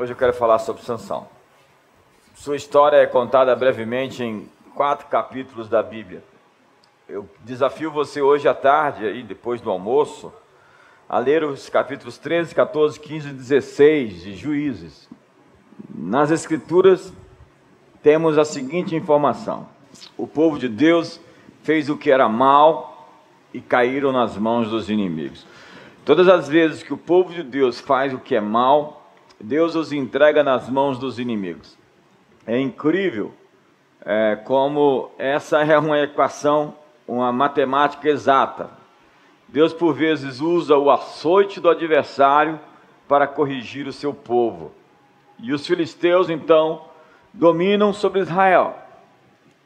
Hoje eu quero falar sobre Sansão. Sua história é contada brevemente em quatro capítulos da Bíblia. Eu desafio você hoje à tarde, aí, depois do almoço, a ler os capítulos 13, 14, 15 e 16 de Juízes. Nas Escrituras temos a seguinte informação: o povo de Deus fez o que era mal e caíram nas mãos dos inimigos. Todas as vezes que o povo de Deus faz o que é mal, Deus os entrega nas mãos dos inimigos. É incrível é, como essa é uma equação, uma matemática exata. Deus, por vezes, usa o açoite do adversário para corrigir o seu povo. E os filisteus, então, dominam sobre Israel.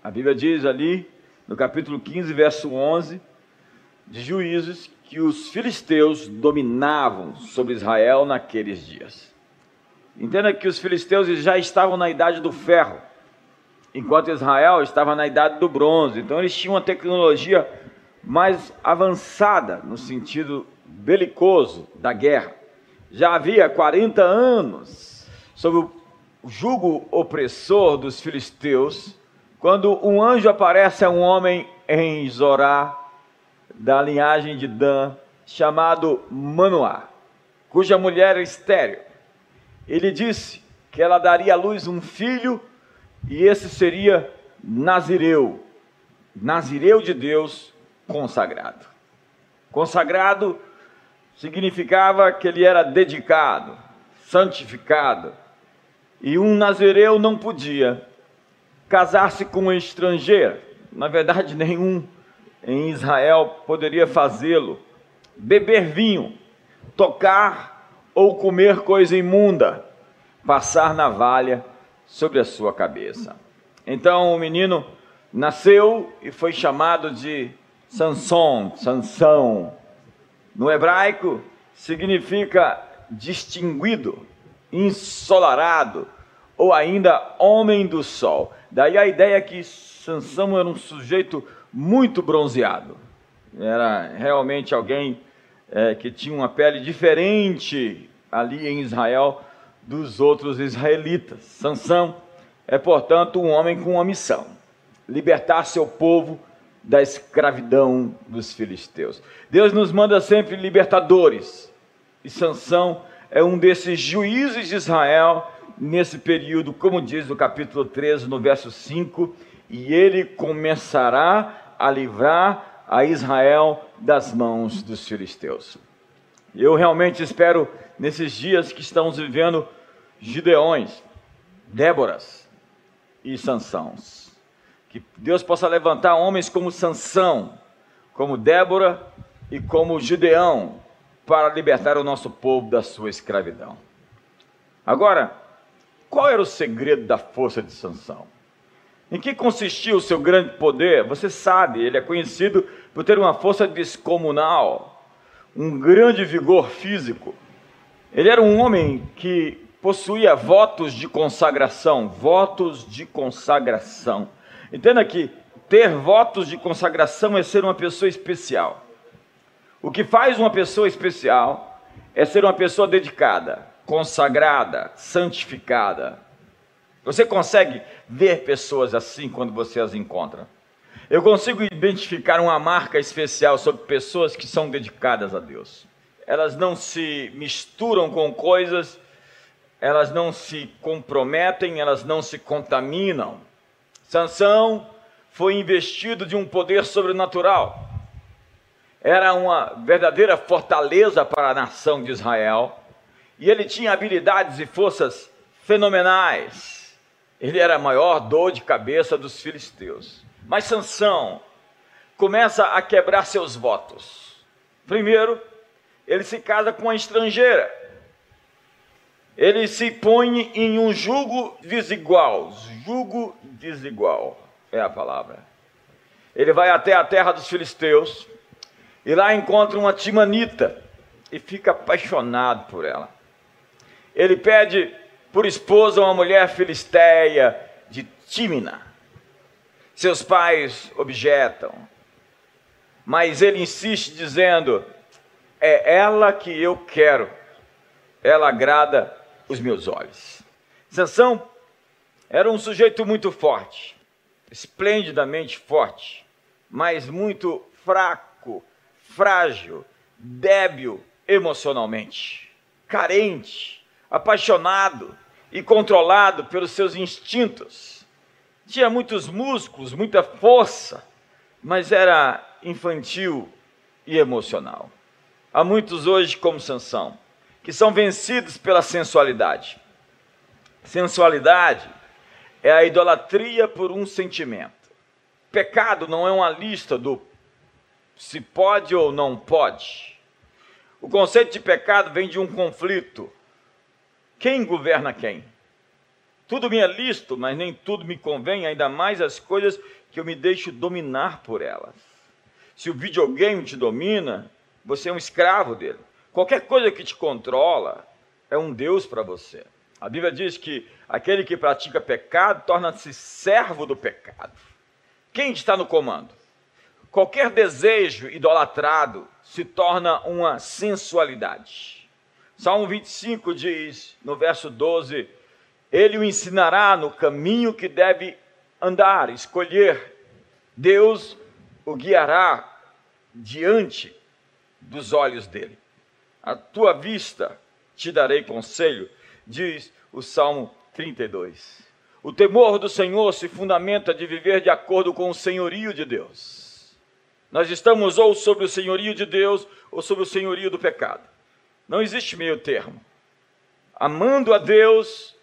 A Bíblia diz ali, no capítulo 15, verso 11, de Juízes, que os filisteus dominavam sobre Israel naqueles dias. Entenda que os filisteus já estavam na idade do ferro, enquanto Israel estava na idade do bronze. Então eles tinham uma tecnologia mais avançada no sentido belicoso da guerra. Já havia 40 anos sob o jugo opressor dos filisteus, quando um anjo aparece a um homem em Zorá, da linhagem de Dan, chamado Manoá, cuja mulher era estéreo ele disse que ela daria à luz um filho e esse seria Nazireu, Nazireu de Deus consagrado. Consagrado significava que ele era dedicado, santificado. E um nazireu não podia casar-se com uma estrangeira. Na verdade, nenhum em Israel poderia fazê-lo. Beber vinho, tocar ou comer coisa imunda, passar navalha sobre a sua cabeça. Então o menino nasceu e foi chamado de Sanson, Sansão. No hebraico significa distinguido, ensolarado ou ainda homem do sol. Daí a ideia que Sansão era um sujeito muito bronzeado. Era realmente alguém é, que tinha uma pele diferente ali em Israel dos outros israelitas. Sansão é, portanto, um homem com uma missão: libertar seu povo da escravidão dos filisteus. Deus nos manda sempre libertadores, e Sansão é um desses juízes de Israel nesse período, como diz o capítulo 13, no verso 5, e ele começará a livrar a Israel das mãos dos filisteus. Eu realmente espero, nesses dias que estamos vivendo, Gideões, Déboras e Sansãos. Que Deus possa levantar homens como Sansão, como Débora e como Gideão, para libertar o nosso povo da sua escravidão. Agora, qual era o segredo da força de Sansão? Em que consistia o seu grande poder? Você sabe, ele é conhecido por ter uma força descomunal, um grande vigor físico. Ele era um homem que possuía votos de consagração, votos de consagração. Entenda que ter votos de consagração é ser uma pessoa especial. O que faz uma pessoa especial é ser uma pessoa dedicada, consagrada, santificada. Você consegue ver pessoas assim quando você as encontra? Eu consigo identificar uma marca especial sobre pessoas que são dedicadas a Deus. Elas não se misturam com coisas, elas não se comprometem, elas não se contaminam. Sansão foi investido de um poder sobrenatural. Era uma verdadeira fortaleza para a nação de Israel. E ele tinha habilidades e forças fenomenais ele era a maior dor de cabeça dos filisteus. Mas Sansão começa a quebrar seus votos. Primeiro, ele se casa com uma estrangeira. Ele se põe em um jugo desigual. Jugo desigual é a palavra. Ele vai até a terra dos filisteus e lá encontra uma timanita e fica apaixonado por ela. Ele pede por esposa uma mulher filisteia de Tímina. Seus pais objetam, mas ele insiste dizendo: é ela que eu quero, ela agrada os meus olhos. Sansão era um sujeito muito forte, esplendidamente forte, mas muito fraco, frágil, débil emocionalmente, carente, apaixonado e controlado pelos seus instintos. Tinha muitos músculos, muita força, mas era infantil e emocional. Há muitos hoje como Sansão, que são vencidos pela sensualidade. Sensualidade é a idolatria por um sentimento. Pecado não é uma lista do se pode ou não pode. O conceito de pecado vem de um conflito. Quem governa quem? Tudo me é lícito, mas nem tudo me convém, ainda mais as coisas que eu me deixo dominar por elas. Se o videogame te domina, você é um escravo dele. Qualquer coisa que te controla é um Deus para você. A Bíblia diz que aquele que pratica pecado torna-se servo do pecado. Quem está no comando? Qualquer desejo idolatrado se torna uma sensualidade. Salmo 25 diz, no verso 12: Ele o ensinará no caminho que deve andar, escolher. Deus o guiará diante dos olhos dele. A tua vista te darei conselho, diz o Salmo 32. O temor do Senhor se fundamenta de viver de acordo com o senhorio de Deus. Nós estamos ou sobre o senhorio de Deus ou sobre o senhorio do pecado. Não existe meio termo. Amando a Deus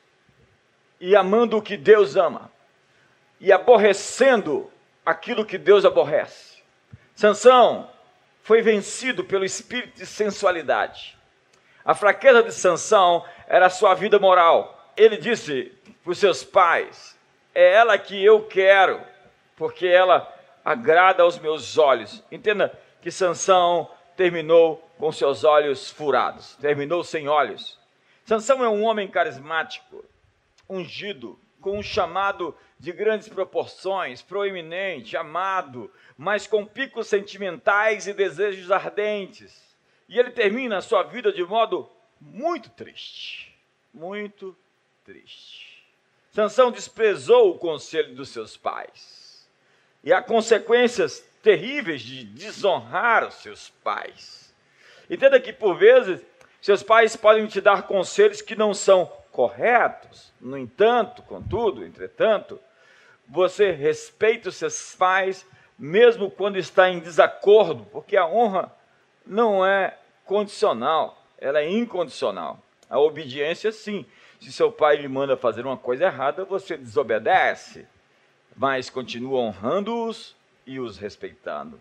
e amando o que Deus ama, e aborrecendo aquilo que Deus aborrece. Sansão foi vencido pelo espírito de sensualidade. A fraqueza de Sansão era a sua vida moral. Ele disse para os seus pais: É ela que eu quero, porque ela agrada aos meus olhos. Entenda que Sansão terminou com seus olhos furados, terminou sem olhos. Sansão é um homem carismático, ungido, com um chamado de grandes proporções, proeminente, amado, mas com picos sentimentais e desejos ardentes. E ele termina a sua vida de modo muito triste, muito triste. Sansão desprezou o conselho dos seus pais. E há consequências terríveis de desonrar os seus pais. Entenda que por vezes seus pais podem te dar conselhos que não são corretos. No entanto, contudo, entretanto, você respeita os seus pais mesmo quando está em desacordo, porque a honra não é condicional, ela é incondicional. A obediência, sim. Se seu pai lhe manda fazer uma coisa errada, você desobedece, mas continua honrando-os e os respeitando.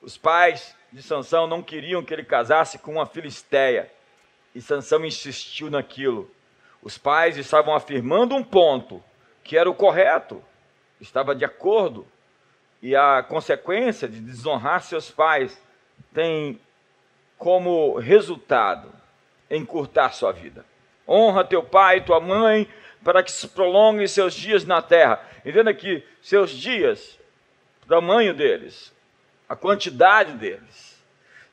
Os pais de Sansão não queriam que ele casasse com uma filisteia, e Sansão insistiu naquilo. Os pais estavam afirmando um ponto que era o correto, estava de acordo, e a consequência de desonrar seus pais tem como resultado encurtar sua vida. Honra teu pai e tua mãe para que se prolonguem seus dias na terra. Entenda que seus dias, tamanho deles, a quantidade deles,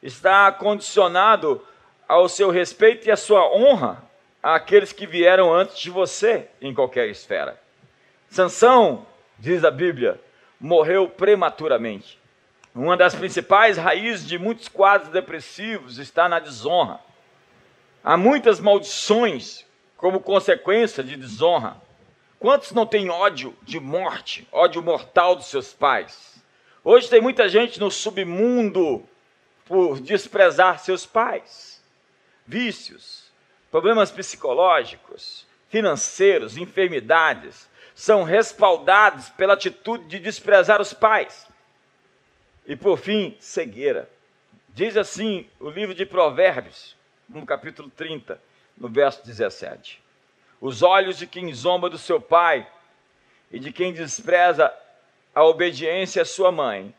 está condicionado ao seu respeito e à sua honra àqueles que vieram antes de você em qualquer esfera. Sansão, diz a Bíblia, morreu prematuramente. Uma das principais raízes de muitos quadros depressivos está na desonra. Há muitas maldições como consequência de desonra. Quantos não têm ódio de morte, ódio mortal dos seus pais? Hoje tem muita gente no submundo por desprezar seus pais. Vícios, problemas psicológicos, financeiros, enfermidades, são respaldados pela atitude de desprezar os pais. E por fim, cegueira. Diz assim o livro de Provérbios, no capítulo 30, no verso 17: Os olhos de quem zomba do seu pai e de quem despreza a obediência à sua mãe,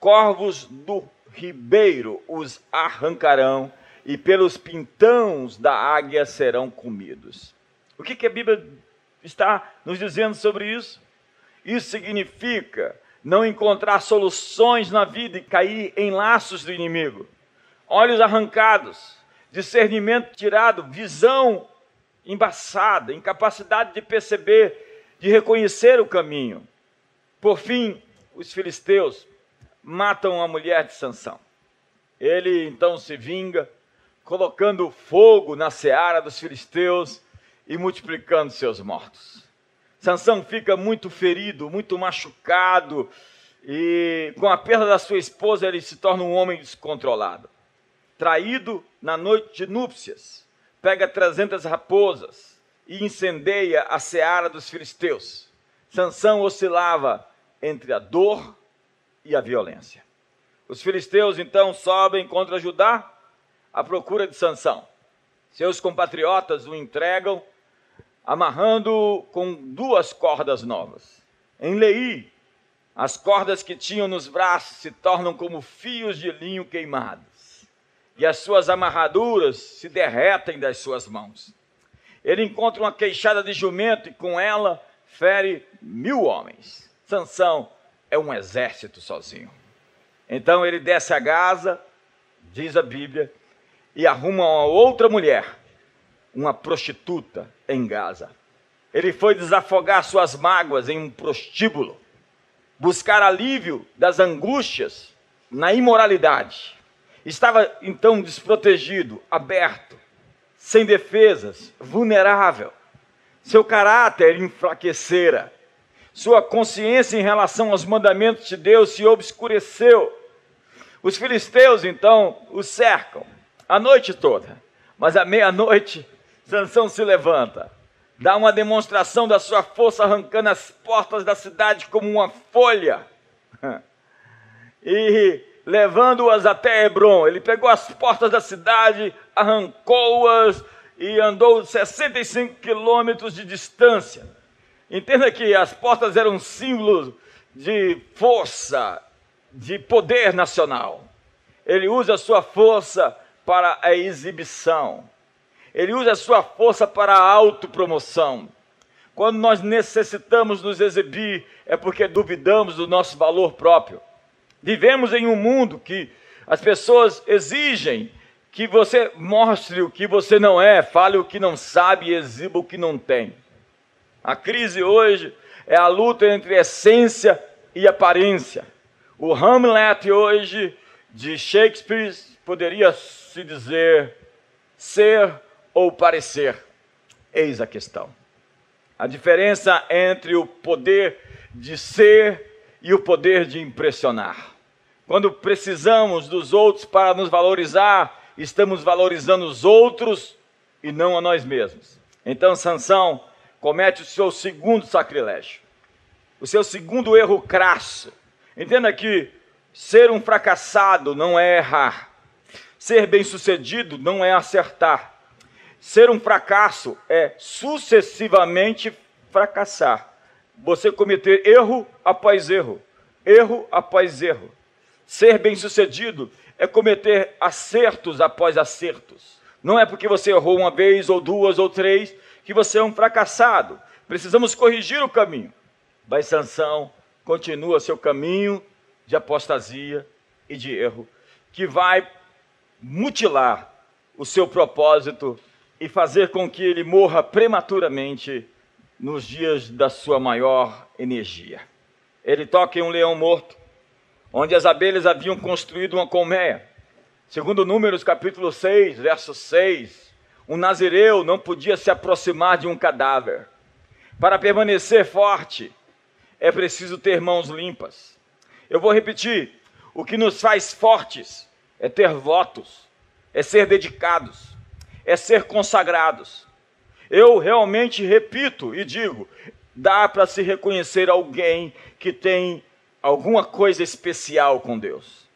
corvos do ribeiro os arrancarão e pelos pintãos da águia serão comidos. O que, que a Bíblia está nos dizendo sobre isso. Isso significa não encontrar soluções na vida e cair em laços do inimigo. Olhos arrancados, discernimento tirado, visão embaçada, incapacidade de perceber, de reconhecer o caminho. Por fim, os filisteus matam a mulher de Sansão. Ele então se vinga, colocando fogo na seara dos filisteus e multiplicando seus mortos. Sansão fica muito ferido, muito machucado, e com a perda da sua esposa ele se torna um homem descontrolado. Traído na noite de núpcias, pega trezentas raposas e incendeia a seara dos filisteus. Sansão oscilava entre a dor e a violência. Os filisteus então sobem contra Judá à procura de Sansão. Seus compatriotas o entregam amarrando com duas cordas novas. Em Lei, as cordas que tinham nos braços se tornam como fios de linho queimados, e as suas amarraduras se derretem das suas mãos. Ele encontra uma queixada de jumento e com ela fere mil homens. Sansão é um exército sozinho. Então ele desce a Gaza, diz a Bíblia, e arruma uma outra mulher, uma prostituta em Gaza. Ele foi desafogar suas mágoas em um prostíbulo buscar alívio das angústias na imoralidade. Estava então desprotegido, aberto, sem defesas, vulnerável. Seu caráter enfraquecera. Sua consciência em relação aos mandamentos de Deus se obscureceu. Os filisteus então o cercam a noite toda, mas à meia-noite Sansão se levanta dá uma demonstração da sua força arrancando as portas da cidade como uma folha e levando-as até Hebron. Ele pegou as portas da cidade, arrancou-as e andou 65 quilômetros de distância. Entenda que as portas eram símbolos de força, de poder nacional. Ele usa a sua força para a exibição. Ele usa a sua força para a autopromoção. Quando nós necessitamos nos exibir, é porque duvidamos do nosso valor próprio. Vivemos em um mundo que as pessoas exigem que você mostre o que você não é, fale o que não sabe e exiba o que não tem. A crise hoje é a luta entre essência e aparência. O Hamlet hoje de Shakespeare poderia se dizer ser ou parecer? Eis a questão. A diferença entre o poder de ser e o poder de impressionar. Quando precisamos dos outros para nos valorizar, estamos valorizando os outros e não a nós mesmos. Então Sansão comete o seu segundo sacrilégio. O seu segundo erro crasso. Entenda que ser um fracassado não é errar. Ser bem-sucedido não é acertar. Ser um fracasso é sucessivamente fracassar. Você cometer erro após erro, erro após erro. Ser bem-sucedido é cometer acertos após acertos. Não é porque você errou uma vez, ou duas, ou três, que você é um fracassado. Precisamos corrigir o caminho. Mas Sansão continua seu caminho de apostasia e de erro, que vai mutilar o seu propósito e fazer com que ele morra prematuramente nos dias da sua maior energia. Ele toca em um leão morto, onde as abelhas haviam construído uma colmeia. Segundo Números capítulo 6, verso 6, um nazireu não podia se aproximar de um cadáver. Para permanecer forte, é preciso ter mãos limpas. Eu vou repetir: o que nos faz fortes é ter votos, é ser dedicados é ser consagrados. Eu realmente repito e digo: dá para se reconhecer alguém que tem alguma coisa especial com Deus.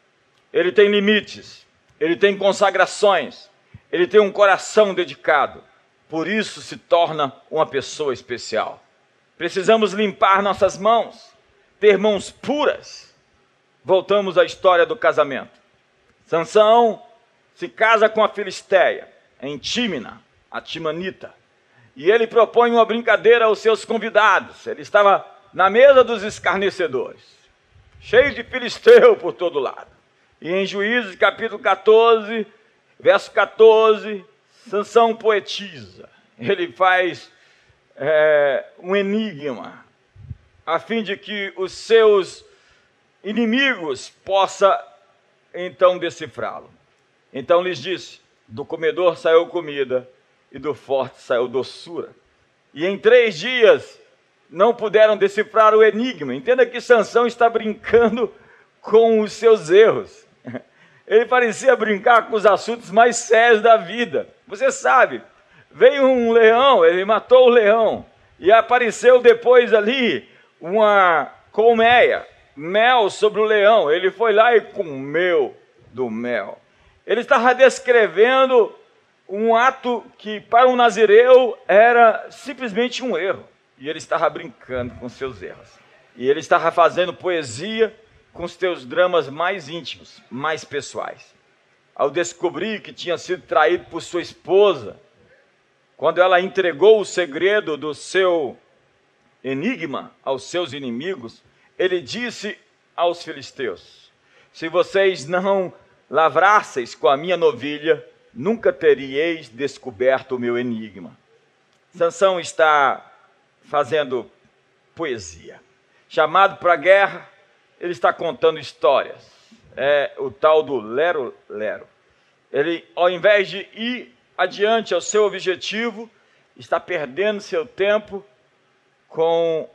Ele tem limites, ele tem consagrações, ele tem um coração dedicado. Por isso se torna uma pessoa especial. Precisamos limpar nossas mãos, ter mãos puras. Voltamos à história do casamento. Sansão se casa com a Filisteia em Tímina, a Timanita. E ele propõe uma brincadeira aos seus convidados. Ele estava na mesa dos escarnecedores, cheio de filisteu por todo lado. E em Juízes capítulo 14, verso 14, Sansão poetiza. ele faz é, um enigma, a fim de que os seus inimigos possam então decifrá-lo. Então lhes disse: do comedor saiu comida, e do forte saiu doçura. E em três dias não puderam decifrar o enigma. Entenda que Sansão está brincando com os seus erros. Ele parecia brincar com os assuntos mais sérios da vida. Você sabe, veio um leão, ele matou o leão, e apareceu depois ali uma colmeia, mel sobre o leão. Ele foi lá e comeu do mel. Ele estava descrevendo um ato que para um nazireu era simplesmente um erro. E ele estava brincando com seus erros. E ele estava fazendo poesia com os teus dramas mais íntimos, mais pessoais. Ao descobrir que tinha sido traído por sua esposa, quando ela entregou o segredo do seu enigma aos seus inimigos, ele disse aos filisteus: Se vocês não lavrasseis com a minha novilha, nunca teríeis descoberto o meu enigma. Sansão está fazendo poesia. Chamado para a guerra, ele está contando histórias. É o tal do lero lero. Ele, ao invés de ir adiante ao seu objetivo, está perdendo seu tempo com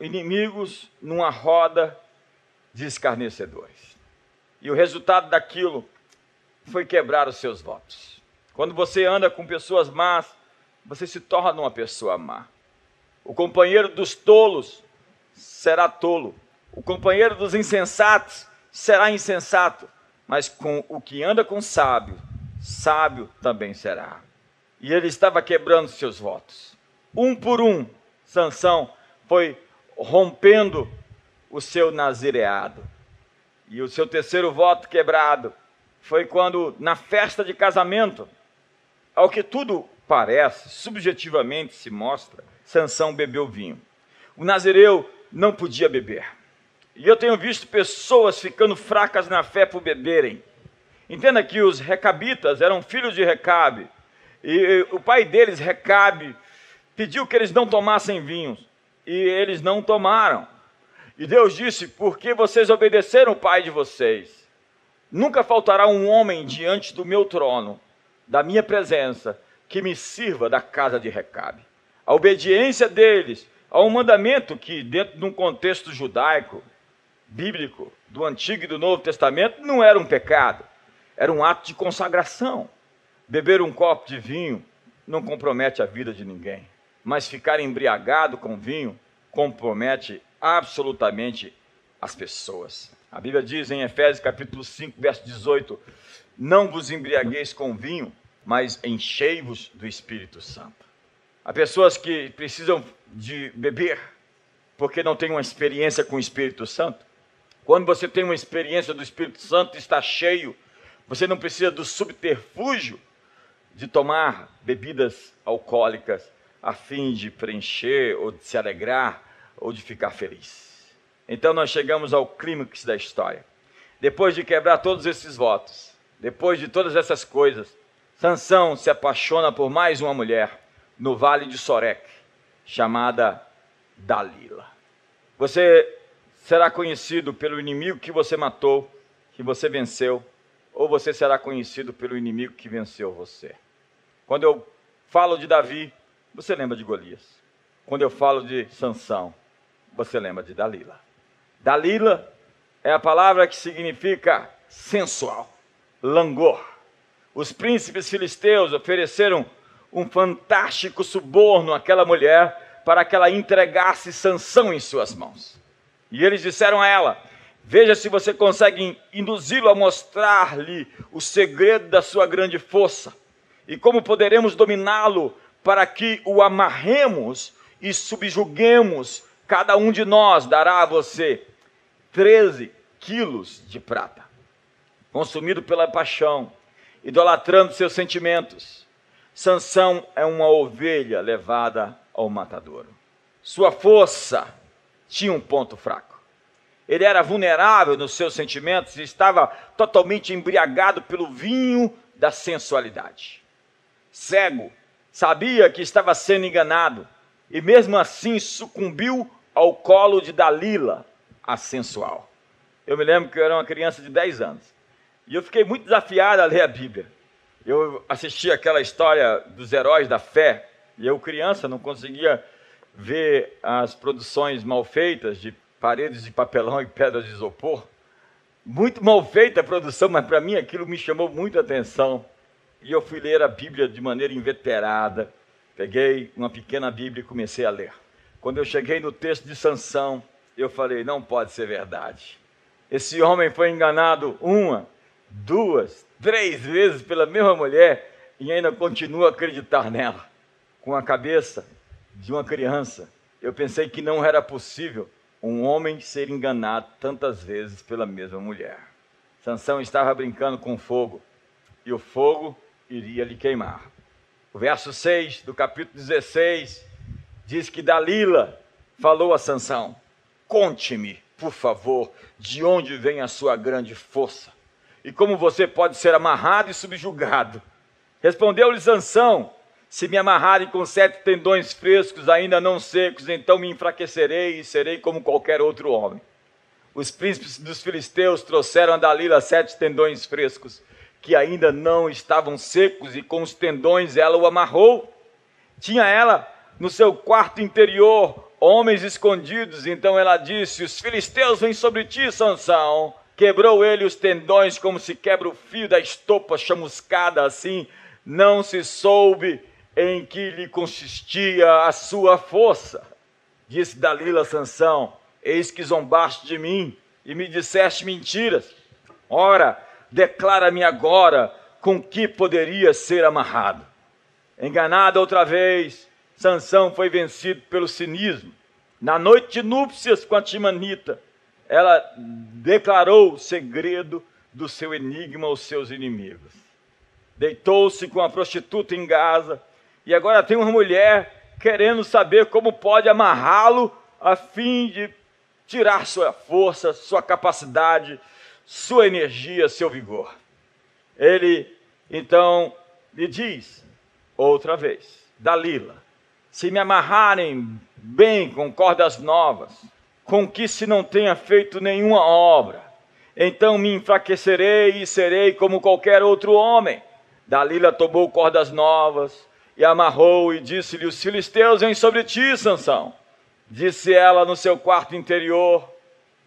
inimigos numa roda de escarnecedores. E o resultado daquilo foi quebrar os seus votos. Quando você anda com pessoas más, você se torna uma pessoa má. O companheiro dos tolos será tolo. O companheiro dos insensatos será insensato. Mas com o que anda com sábio, sábio também será. E ele estava quebrando seus votos. Um por um, Sansão foi rompendo o seu nazireado. E o seu terceiro voto quebrado foi quando, na festa de casamento, ao que tudo parece, subjetivamente se mostra, Sansão bebeu vinho. O nazireu não podia beber. E eu tenho visto pessoas ficando fracas na fé por beberem. Entenda que os recabitas eram filhos de Recabe. E o pai deles, Recabe, pediu que eles não tomassem vinhos. E eles não tomaram. E Deus disse: Porque vocês obedeceram o pai de vocês Nunca faltará um homem diante do meu trono, da minha presença, que me sirva da casa de Recabe. A obediência deles a um mandamento que, dentro de um contexto judaico, bíblico, do Antigo e do Novo Testamento, não era um pecado, era um ato de consagração. Beber um copo de vinho não compromete a vida de ninguém, mas ficar embriagado com vinho compromete absolutamente as pessoas. A Bíblia diz em Efésios capítulo 5, verso 18: Não vos embriagueis com vinho, mas enchei-vos do Espírito Santo. Há pessoas que precisam de beber porque não têm uma experiência com o Espírito Santo. Quando você tem uma experiência do Espírito Santo, está cheio, você não precisa do subterfúgio de tomar bebidas alcoólicas a fim de preencher ou de se alegrar ou de ficar feliz. Então nós chegamos ao clímax da história. Depois de quebrar todos esses votos, depois de todas essas coisas, Sansão se apaixona por mais uma mulher no vale de Sorek, chamada Dalila. Você será conhecido pelo inimigo que você matou, que você venceu, ou você será conhecido pelo inimigo que venceu você. Quando eu falo de Davi, você lembra de Golias. Quando eu falo de Sansão, você lembra de Dalila. Dalila é a palavra que significa sensual, langor. Os príncipes filisteus ofereceram um fantástico suborno àquela mulher para que ela entregasse Sansão em suas mãos. E eles disseram a ela: Veja se você consegue induzi-lo a mostrar-lhe o segredo da sua grande força e como poderemos dominá-lo para que o amarremos e subjuguemos. Cada um de nós dará a você 13 quilos de prata, consumido pela paixão, idolatrando seus sentimentos. Sansão é uma ovelha levada ao matadouro. Sua força tinha um ponto fraco. Ele era vulnerável nos seus sentimentos e estava totalmente embriagado pelo vinho da sensualidade. Cego Sabia que estava sendo enganado e mesmo assim sucumbiu ao colo de Dalila, a sensual. Eu me lembro que eu era uma criança de 10 anos e eu fiquei muito desafiado a ler a Bíblia. Eu assisti aquela história dos heróis da fé e eu, criança, não conseguia ver as produções mal feitas de paredes de papelão e pedras de isopor. Muito mal feita a produção, mas para mim aquilo me chamou muita atenção. E eu fui ler a Bíblia de maneira inveterada. Peguei uma pequena Bíblia e comecei a ler. Quando eu cheguei no texto de Sansão, eu falei: não pode ser verdade. Esse homem foi enganado uma, duas, três vezes pela mesma mulher e ainda continua a acreditar nela. Com a cabeça de uma criança, eu pensei que não era possível um homem ser enganado tantas vezes pela mesma mulher. Sansão estava brincando com fogo e o fogo iria lhe queimar. O verso 6 do capítulo 16 diz que Dalila falou a Sansão: Conte-me, por favor, de onde vem a sua grande força e como você pode ser amarrado e subjugado. Respondeu-lhe Sansão: se me amarrarem com sete tendões frescos, ainda não secos, então me enfraquecerei e serei como qualquer outro homem. Os príncipes dos filisteus trouxeram a Dalila sete tendões frescos, que ainda não estavam secos, e com os tendões ela o amarrou. Tinha ela no seu quarto interior homens escondidos, então ela disse: Os filisteus vêm sobre ti, Sansão. Quebrou ele os tendões como se quebra o fio da estopa chamuscada, assim não se soube em que lhe consistia a sua força. Disse Dalila a Sansão: Eis que zombaste de mim e me disseste mentiras. Ora, declara-me agora com que poderia ser amarrado. Enganado outra vez, Sansão foi vencido pelo cinismo. Na noite de núpcias com a Timanita, ela declarou o segredo do seu enigma aos seus inimigos. Deitou-se com a prostituta em Gaza e agora tem uma mulher querendo saber como pode amarrá-lo a fim de tirar sua força, sua capacidade, sua energia, seu vigor. Ele então lhe diz outra vez: Dalila, se me amarrarem bem com cordas novas, com que se não tenha feito nenhuma obra, então me enfraquecerei e serei como qualquer outro homem. Dalila tomou cordas novas, e amarrou e disse-lhe: Os filisteus vêm sobre ti, Sansão. Disse ela no seu quarto interior,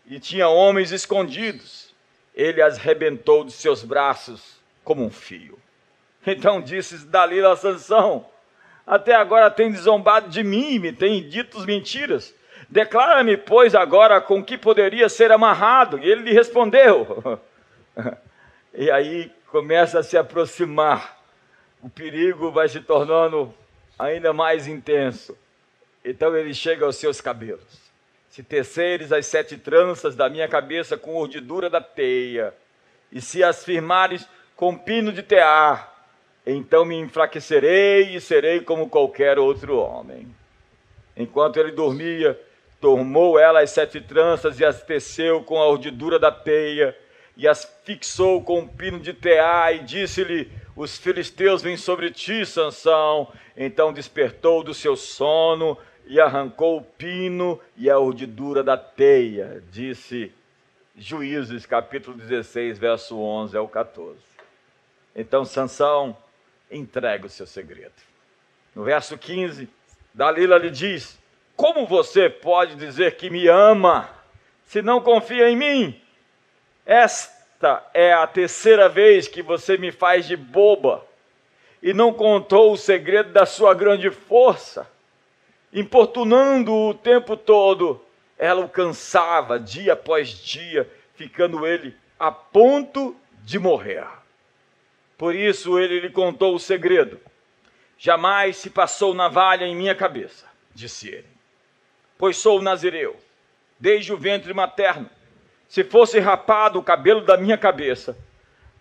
e tinha homens escondidos. Ele as rebentou de seus braços como um fio. Então disse Dalila a Sansão: Até agora tem zombado de mim, me tem dito mentiras. Declara-me, pois, agora com que poderia ser amarrado. E ele lhe respondeu. e aí começa a se aproximar o perigo vai se tornando ainda mais intenso. Então ele chega aos seus cabelos. Se teceres as sete tranças da minha cabeça com urdidura da teia, e se as firmares com pino de tear, então me enfraquecerei e serei como qualquer outro homem. Enquanto ele dormia, tomou ela as sete tranças e as teceu com a urdidura da teia, e as fixou com um pino de tear, e disse-lhe: os filisteus vêm sobre ti, Sansão. Então despertou do seu sono e arrancou o pino e a urdidura da teia. Disse Juízes, capítulo 16, verso 11 ao 14. Então Sansão entrega o seu segredo. No verso 15, Dalila lhe diz: Como você pode dizer que me ama se não confia em mim? Esta é a terceira vez que você me faz de boba e não contou o segredo da sua grande força. Importunando-o o tempo todo, ela o cansava dia após dia, ficando ele a ponto de morrer. Por isso ele lhe contou o segredo. Jamais se passou navalha em minha cabeça, disse ele, pois sou nazireu, desde o ventre materno se fosse rapado o cabelo da minha cabeça,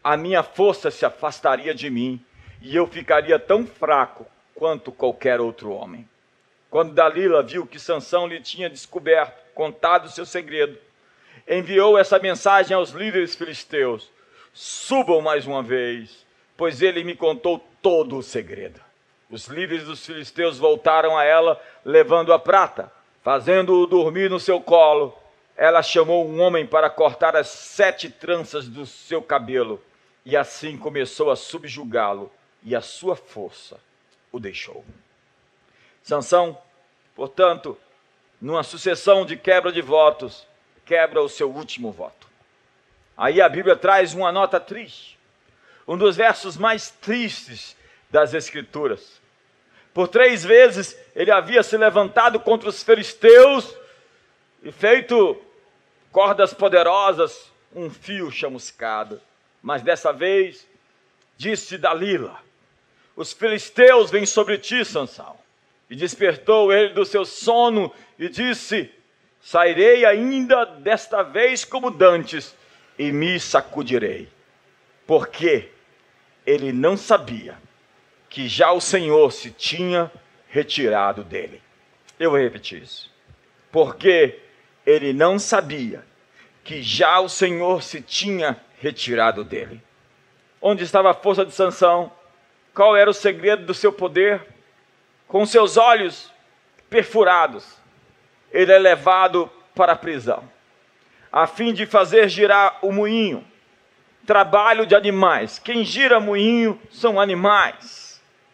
a minha força se afastaria de mim e eu ficaria tão fraco quanto qualquer outro homem. Quando Dalila viu que Sansão lhe tinha descoberto, contado o seu segredo, enviou essa mensagem aos líderes filisteus: Subam mais uma vez, pois ele me contou todo o segredo. Os líderes dos filisteus voltaram a ela, levando a prata, fazendo-o dormir no seu colo. Ela chamou um homem para cortar as sete tranças do seu cabelo, e assim começou a subjugá-lo, e a sua força o deixou. Sansão, portanto, numa sucessão de quebra de votos, quebra o seu último voto. Aí a Bíblia traz uma nota triste, um dos versos mais tristes das Escrituras. Por três vezes ele havia se levantado contra os filisteus e feito cordas poderosas, um fio chamuscado. Mas dessa vez, disse Dalila: Os filisteus vêm sobre ti, Sansão. E despertou ele do seu sono e disse: Sairei ainda desta vez como dantes e me sacudirei. Porque ele não sabia que já o Senhor se tinha retirado dele. Eu vou repetir isso. Porque ele não sabia que já o Senhor se tinha retirado dele. Onde estava a força de Sansão? Qual era o segredo do seu poder? Com seus olhos perfurados, ele é levado para a prisão, a fim de fazer girar o moinho. Trabalho de animais. Quem gira moinho são animais.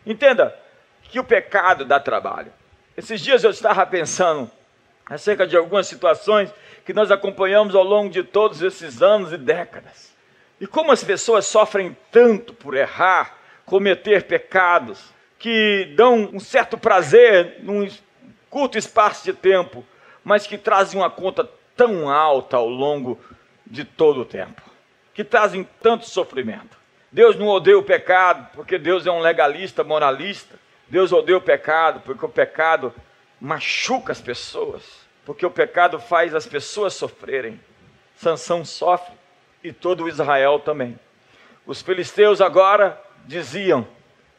Entenda que o pecado dá trabalho. Esses dias eu estava pensando acerca de algumas situações que nós acompanhamos ao longo de todos esses anos e décadas. E como as pessoas sofrem tanto por errar, cometer pecados, que dão um certo prazer num curto espaço de tempo, mas que trazem uma conta tão alta ao longo de todo o tempo, que trazem tanto sofrimento. Deus não odeia o pecado porque Deus é um legalista, moralista. Deus odeia o pecado porque o pecado machuca as pessoas, porque o pecado faz as pessoas sofrerem. Sansão sofre e todo Israel também. Os filisteus agora diziam: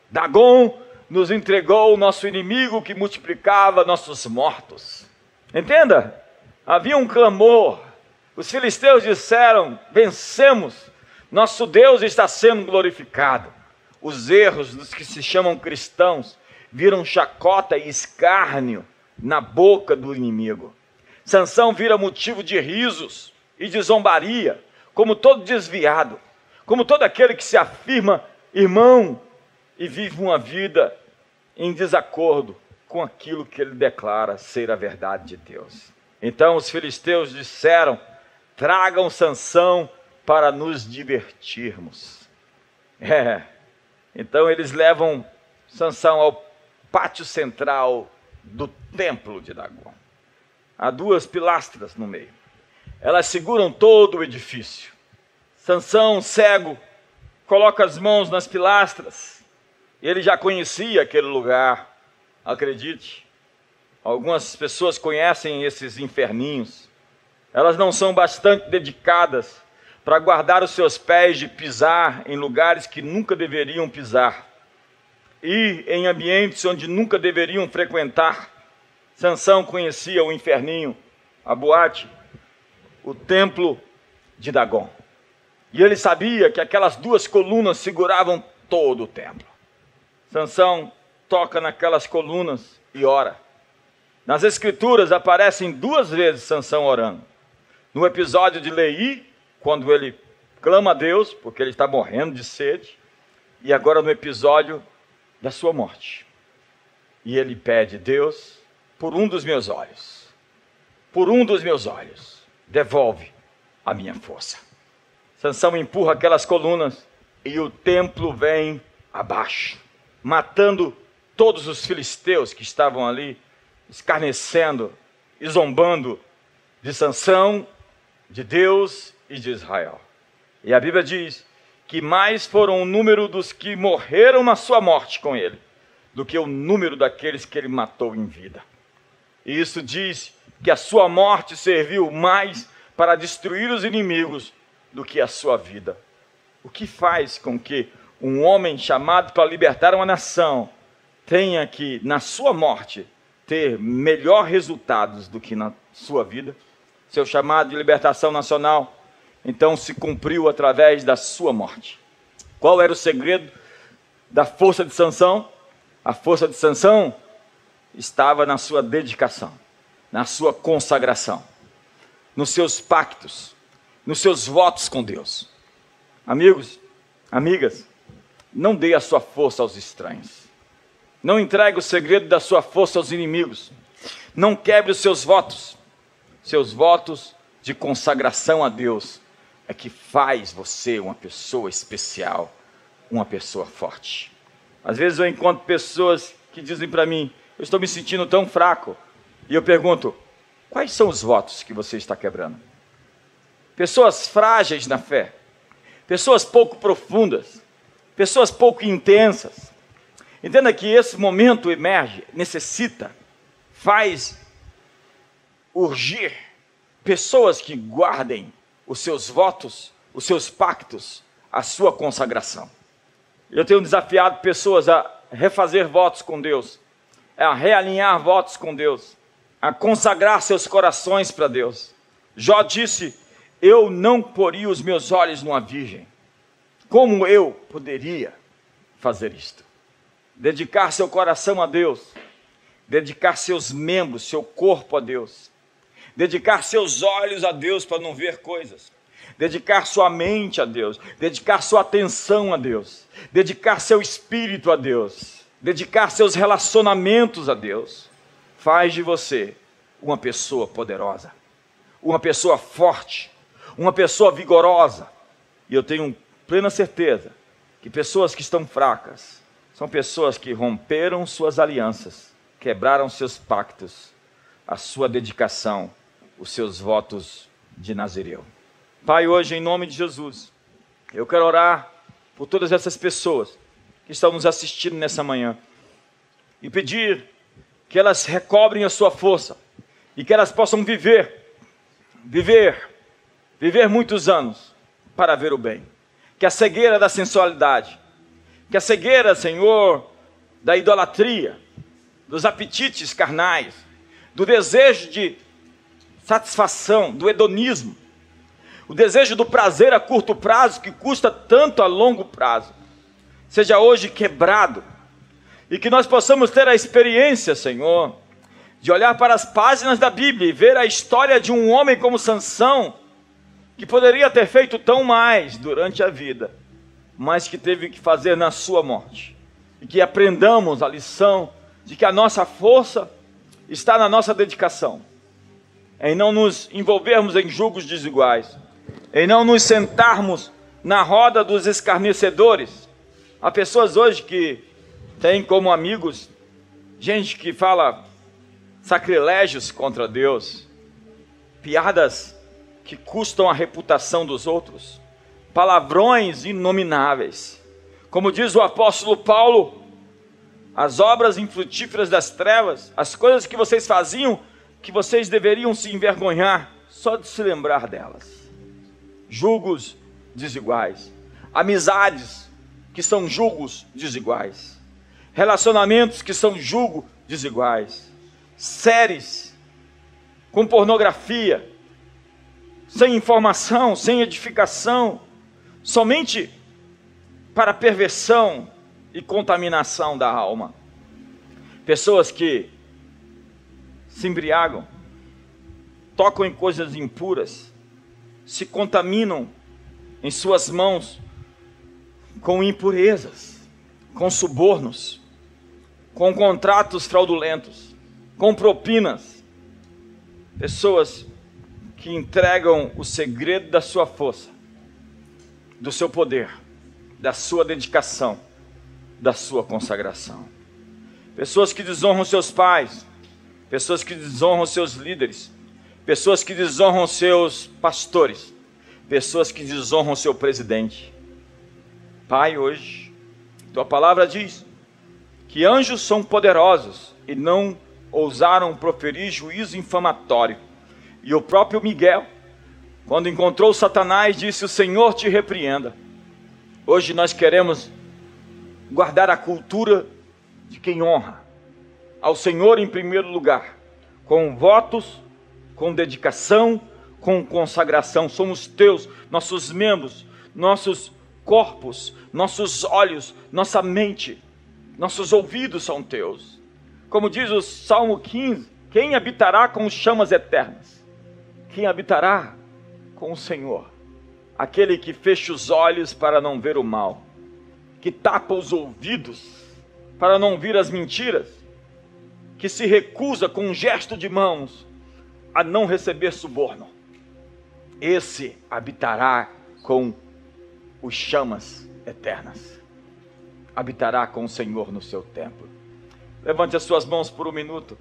Dagon nos entregou o nosso inimigo que multiplicava nossos mortos. Entenda? Havia um clamor. Os filisteus disseram: Vencemos nosso Deus está sendo glorificado. Os erros dos que se chamam cristãos viram chacota e escárnio na boca do inimigo. Sansão vira motivo de risos e de zombaria, como todo desviado, como todo aquele que se afirma irmão e vive uma vida em desacordo com aquilo que ele declara ser a verdade de Deus. Então os filisteus disseram: tragam Sansão para nos divertirmos. É. Então eles levam Sansão ao pátio central do templo de Dagon. Há duas pilastras no meio. Elas seguram todo o edifício. Sansão, cego, coloca as mãos nas pilastras. Ele já conhecia aquele lugar, acredite. Algumas pessoas conhecem esses inferninhos. Elas não são bastante dedicadas para guardar os seus pés de pisar em lugares que nunca deveriam pisar, e em ambientes onde nunca deveriam frequentar. Sansão conhecia o inferninho, a boate, o templo de Dagon. E ele sabia que aquelas duas colunas seguravam todo o templo. Sansão toca naquelas colunas e ora. Nas escrituras aparecem duas vezes Sansão orando. No episódio de Leí quando ele clama a Deus, porque ele está morrendo de sede, e agora no episódio da sua morte. E ele pede, Deus, por um dos meus olhos, por um dos meus olhos, devolve a minha força. Sansão empurra aquelas colunas e o templo vem abaixo, matando todos os filisteus que estavam ali, escarnecendo e zombando de Sansão, de Deus e de Israel. E a Bíblia diz que mais foram o número dos que morreram na sua morte com ele, do que o número daqueles que ele matou em vida. E isso diz que a sua morte serviu mais para destruir os inimigos do que a sua vida. O que faz com que um homem chamado para libertar uma nação tenha que, na sua morte, ter melhor resultados do que na sua vida? Seu chamado de libertação nacional então se cumpriu através da sua morte. Qual era o segredo da força de Sansão? A força de Sansão estava na sua dedicação, na sua consagração, nos seus pactos, nos seus votos com Deus. Amigos, amigas, não dê a sua força aos estranhos. Não entregue o segredo da sua força aos inimigos. Não quebre os seus votos. Seus votos de consagração a Deus é que faz você uma pessoa especial, uma pessoa forte. Às vezes eu encontro pessoas que dizem para mim: Eu estou me sentindo tão fraco. E eu pergunto: Quais são os votos que você está quebrando? Pessoas frágeis na fé, pessoas pouco profundas, pessoas pouco intensas. Entenda que esse momento emerge, necessita, faz urgir pessoas que guardem os seus votos, os seus pactos, a sua consagração. Eu tenho desafiado pessoas a refazer votos com Deus, a realinhar votos com Deus, a consagrar seus corações para Deus. Jó disse: Eu não poria os meus olhos numa virgem. Como eu poderia fazer isto? Dedicar seu coração a Deus, dedicar seus membros, seu corpo a Deus, dedicar seus olhos a Deus para não ver coisas, dedicar sua mente a Deus, dedicar sua atenção a Deus, dedicar seu espírito a Deus, dedicar seus relacionamentos a Deus, faz de você uma pessoa poderosa, uma pessoa forte, uma pessoa vigorosa. E eu tenho plena certeza que pessoas que estão fracas são pessoas que romperam suas alianças, quebraram seus pactos, a sua dedicação, os seus votos de Nazireu. Pai, hoje, em nome de Jesus, eu quero orar por todas essas pessoas que estão nos assistindo nessa manhã e pedir que elas recobrem a sua força e que elas possam viver, viver, viver muitos anos para ver o bem. Que a cegueira da sensualidade, que a cegueira, Senhor, da idolatria, dos apetites carnais, do desejo de satisfação, do hedonismo, o desejo do prazer a curto prazo, que custa tanto a longo prazo, seja hoje quebrado. E que nós possamos ter a experiência, Senhor, de olhar para as páginas da Bíblia e ver a história de um homem como Sansão, que poderia ter feito tão mais durante a vida, mas que teve que fazer na sua morte. E que aprendamos a lição de que a nossa força está na nossa dedicação, em não nos envolvermos em julgos desiguais, em não nos sentarmos na roda dos escarnecedores. Há pessoas hoje que têm como amigos gente que fala sacrilégios contra Deus, piadas que custam a reputação dos outros, palavrões inomináveis. Como diz o apóstolo Paulo, as obras infrutíferas das trevas, as coisas que vocês faziam, que vocês deveriam se envergonhar só de se lembrar delas. Julgos desiguais, amizades que são julgos desiguais, relacionamentos que são julgos desiguais, séries com pornografia, sem informação, sem edificação, somente para perversão e contaminação da alma. Pessoas que se embriagam, tocam em coisas impuras, se contaminam em suas mãos com impurezas, com subornos, com contratos fraudulentos, com propinas. Pessoas que entregam o segredo da sua força, do seu poder, da sua dedicação, da sua consagração. Pessoas que desonram seus pais, pessoas que desonram seus líderes, pessoas que desonram seus pastores, pessoas que desonram seu presidente. Pai, hoje, tua palavra diz que anjos são poderosos e não ousaram proferir juízo infamatório. E o próprio Miguel, quando encontrou Satanás, disse: O Senhor te repreenda. Hoje nós queremos guardar a cultura de quem honra ao Senhor em primeiro lugar, com votos com dedicação, com consagração. Somos teus, nossos membros, nossos corpos, nossos olhos, nossa mente nossos ouvidos são teus. Como diz o Salmo 15: quem habitará com chamas eternas? Quem habitará com o Senhor? Aquele que fecha os olhos para não ver o mal, que tapa os ouvidos para não ouvir as mentiras, que se recusa com um gesto de mãos a não receber suborno. Esse habitará com os chamas eternas. Habitará com o Senhor no seu templo. Levante as suas mãos por um minuto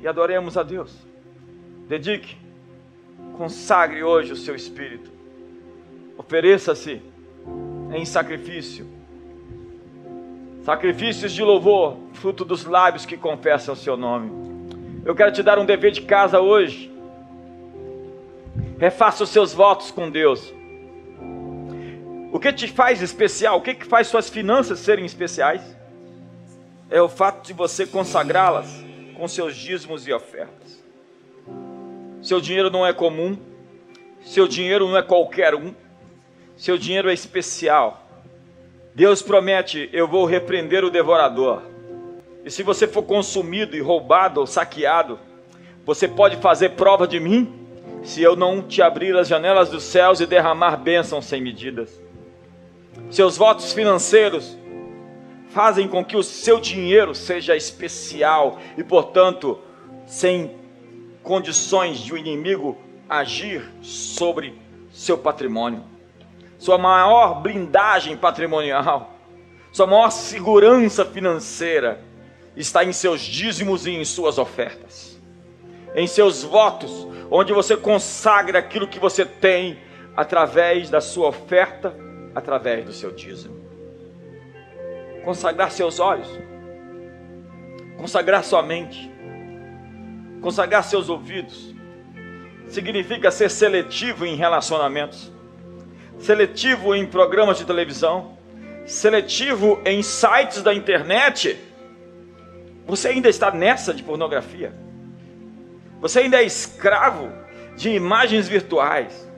e adoremos a Deus. Dedique, consagre hoje o seu espírito. Ofereça-se em sacrifício Sacrifícios de louvor, fruto dos lábios que confessam o seu nome. Eu quero te dar um dever de casa hoje. Refaça os seus votos com Deus. O que te faz especial? O que, que faz suas finanças serem especiais? É o fato de você consagrá-las com seus dízimos e ofertas. Seu dinheiro não é comum, seu dinheiro não é qualquer um, seu dinheiro é especial. Deus promete: eu vou repreender o devorador. E se você for consumido e roubado ou saqueado, você pode fazer prova de mim, se eu não te abrir as janelas dos céus e derramar bênçãos sem medidas. Seus votos financeiros fazem com que o seu dinheiro seja especial e, portanto, sem condições de o inimigo agir sobre seu patrimônio sua maior blindagem patrimonial, sua maior segurança financeira está em seus dízimos e em suas ofertas, em seus votos, onde você consagra aquilo que você tem através da sua oferta, através do seu dízimo. Consagrar seus olhos, consagrar sua mente, consagrar seus ouvidos, significa ser seletivo em relacionamentos seletivo em programas de televisão, seletivo em sites da internet. Você ainda está nessa de pornografia? Você ainda é escravo de imagens virtuais?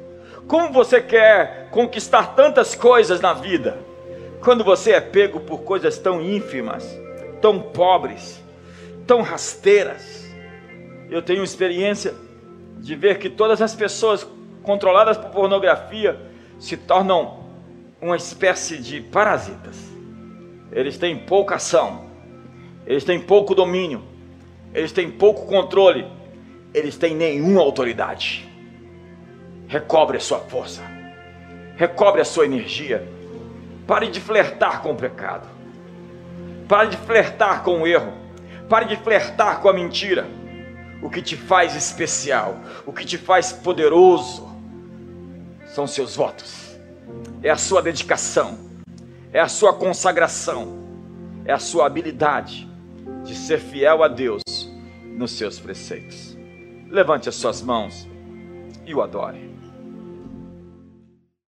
Como você quer conquistar tantas coisas na vida, quando você é pego por coisas tão ínfimas, tão pobres, tão rasteiras? Eu tenho experiência de ver que todas as pessoas controladas por pornografia se tornam uma espécie de parasitas. Eles têm pouca ação, eles têm pouco domínio, eles têm pouco controle, eles têm nenhuma autoridade. Recobre a sua força, recobre a sua energia. Pare de flertar com o pecado, pare de flertar com o erro, pare de flertar com a mentira. O que te faz especial, o que te faz poderoso, são seus votos, é a sua dedicação, é a sua consagração, é a sua habilidade de ser fiel a Deus nos seus preceitos. Levante as suas mãos e o adore.